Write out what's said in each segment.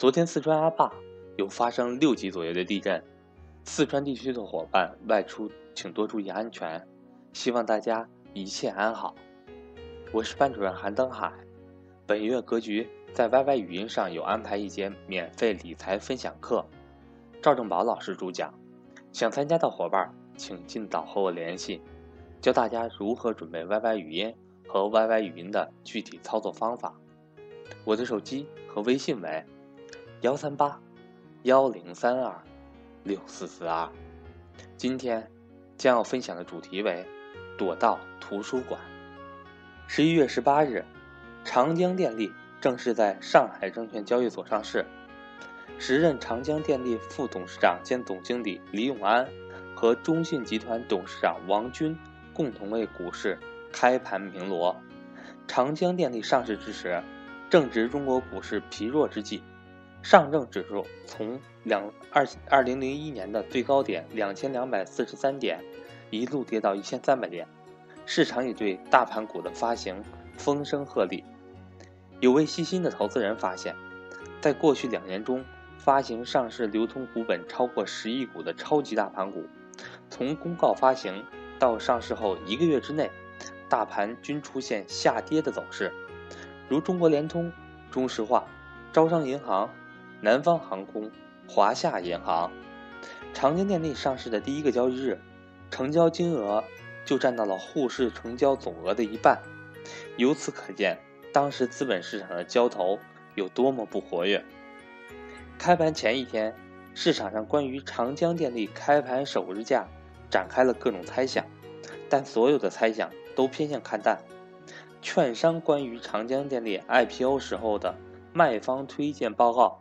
昨天四川阿坝有发生六级左右的地震，四川地区的伙伴外出请多注意安全，希望大家一切安好。我是班主任韩登海，本月格局在 YY 语音上有安排一节免费理财分享课，赵正宝老师主讲，想参加的伙伴请尽早和我联系，教大家如何准备 YY 语音和 YY 语音的具体操作方法。我的手机和微信为。幺三八幺零三二六四四二，今天将要分享的主题为躲到图书馆。十一月十八日，长江电力正式在上海证券交易所上市。时任长江电力副董事长兼总经理李永安和中信集团董事长王军共同为股市开盘鸣锣。长江电力上市之时，正值中国股市疲弱之际。上证指数从两二二零零一年的最高点两千两百四十三点，一路跌到一千三百点，市场也对大盘股的发行风声鹤唳。有位细心的投资人发现，在过去两年中，发行上市流通股本超过十亿股的超级大盘股，从公告发行到上市后一个月之内，大盘均出现下跌的走势，如中国联通、中石化、招商银行。南方航空、华夏银行、长江电力上市的第一个交易日，成交金额就占到了沪市成交总额的一半。由此可见，当时资本市场的交投有多么不活跃。开盘前一天，市场上关于长江电力开盘首日价展开了各种猜想，但所有的猜想都偏向看淡。券商关于长江电力 IPO 时候的卖方推荐报告。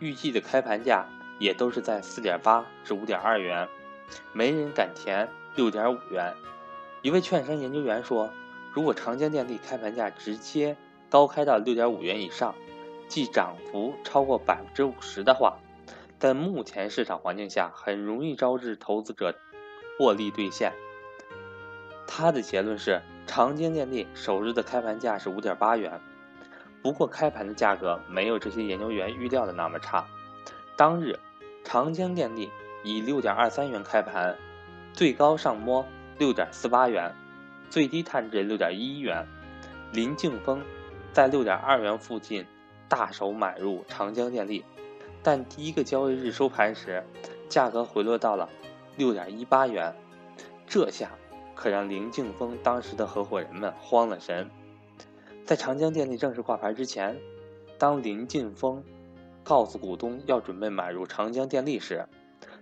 预计的开盘价也都是在四点八至五点二元，没人敢填六点五元。一位券商研究员说：“如果长江电力开盘价直接高开到六点五元以上，即涨幅超过百分之五十的话，在目前市场环境下，很容易招致投资者获利兑现。”他的结论是：长江电力首日的开盘价是五点八元。不过，开盘的价格没有这些研究员预料的那么差。当日，长江电力以六点二三元开盘，最高上摸六点四八元，最低探至六点一元。林敬峰在六点二元附近大手买入长江电力，但第一个交易日收盘时，价格回落到了六点一八元。这下可让林敬峰当时的合伙人们慌了神。在长江电力正式挂牌之前，当林晋峰告诉股东要准备买入长江电力时，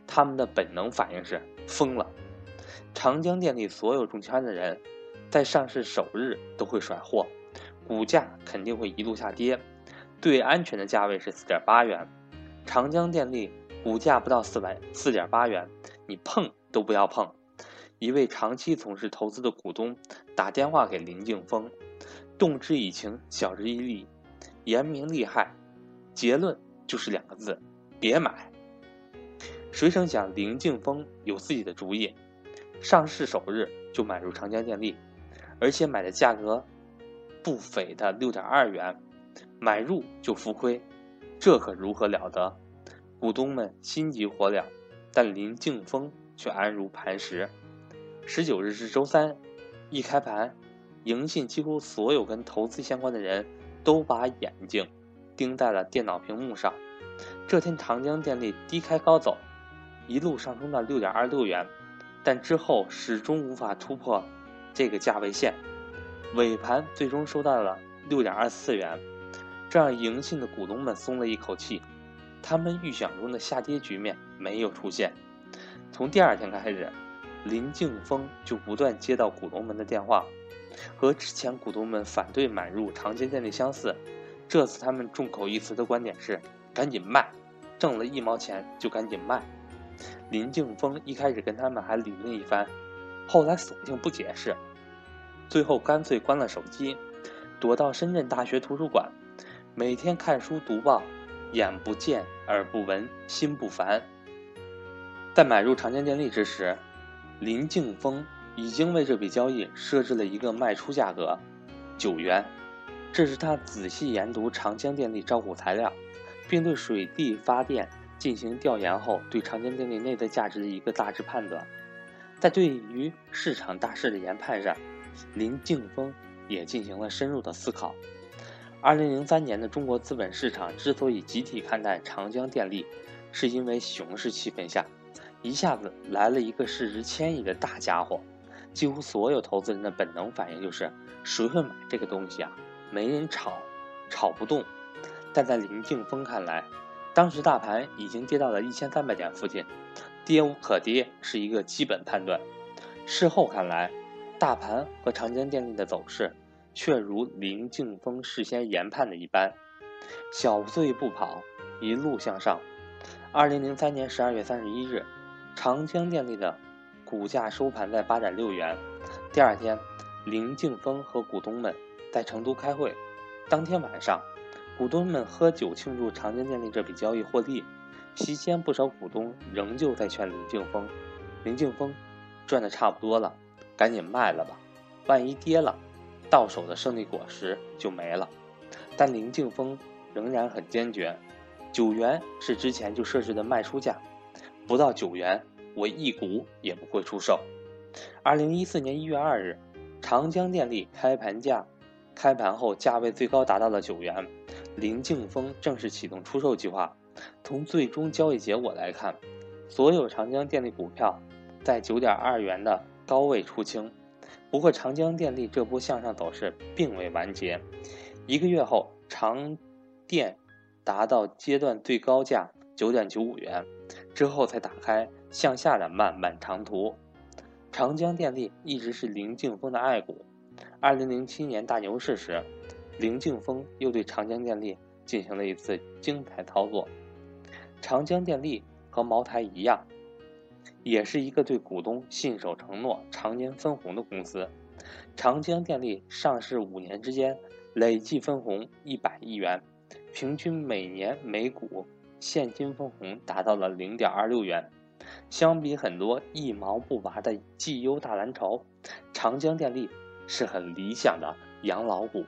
他们的本能反应是疯了。长江电力所有中签的人，在上市首日都会甩货，股价肯定会一路下跌。最安全的价位是四点八元，长江电力股价不到四百四点八元，你碰都不要碰。一位长期从事投资的股东打电话给林敬峰。动之以情，晓之以理，言明利害，结论就是两个字：别买。谁成想林敬峰有自己的主意，上市首日就买入长江电力，而且买的价格不菲的六点二元，买入就浮亏，这可如何了得？股东们心急火燎，但林敬峰却安如磐石。十九日至周三，一开盘。银信几乎所有跟投资相关的人都把眼睛盯在了电脑屏幕上。这天，长江电力低开高走，一路上冲到六点二六元，但之后始终无法突破这个价位线。尾盘最终收到了六点二四元，这让银信的股东们松了一口气。他们预想中的下跌局面没有出现。从第二天开始，林敬峰就不断接到股东们的电话。和之前股东们反对买入长江电力相似，这次他们众口一词的观点是：赶紧卖，挣了一毛钱就赶紧卖。林敬峰一开始跟他们还理论一番，后来索性不解释，最后干脆关了手机，躲到深圳大学图书馆，每天看书读报，眼不见耳不闻心不烦。在买入长江电力之时，林敬峰。已经为这笔交易设置了一个卖出价格，九元。这是他仔细研读长江电力招股材料，并对水利发电进行调研后，对长江电力内在价值的一个大致判断。在对于市场大势的研判上，林敬峰也进行了深入的思考。二零零三年的中国资本市场之所以集体看待长江电力，是因为熊市气氛下，一下子来了一个市值千亿的大家伙，几乎所有投资人的本能反应就是谁会买这个东西啊？没人炒，炒不动。但在林敬峰看来，当时大盘已经跌到了一千三百点附近，跌无可跌是一个基本判断。事后看来，大盘和长江电力的走势。却如林敬峰事先研判的一般，小碎步跑，一路向上。二零零三年十二月三十一日，长江电力的股价收盘在八点六元。第二天，林敬峰和股东们在成都开会。当天晚上，股东们喝酒庆祝长江电力这笔交易获利。席间，不少股东仍旧在劝林敬峰：“林敬峰，赚的差不多了，赶紧卖了吧，万一跌了。”到手的胜利果实就没了，但林敬峰仍然很坚决，九元是之前就设置的卖出价，不到九元我一股也不会出售。二零一四年一月二日，长江电力开盘价开盘后价位最高达到了九元，林敬峰正式启动出售计划。从最终交易结果来看，所有长江电力股票在九点二元的高位出清。不过，长江电力这波向上走势并未完结。一个月后，长电达到阶段最高价九点九五元，之后才打开向下的漫漫长途。长江电力一直是林敬峰的爱股。二零零七年大牛市时，林敬峰又对长江电力进行了一次精彩操作。长江电力和茅台一样。也是一个对股东信守承诺、常年分红的公司。长江电力上市五年之间，累计分红一百亿元，平均每年每股现金分红达到了零点二六元。相比很多一毛不拔的绩优大蓝筹，长江电力是很理想的养老股。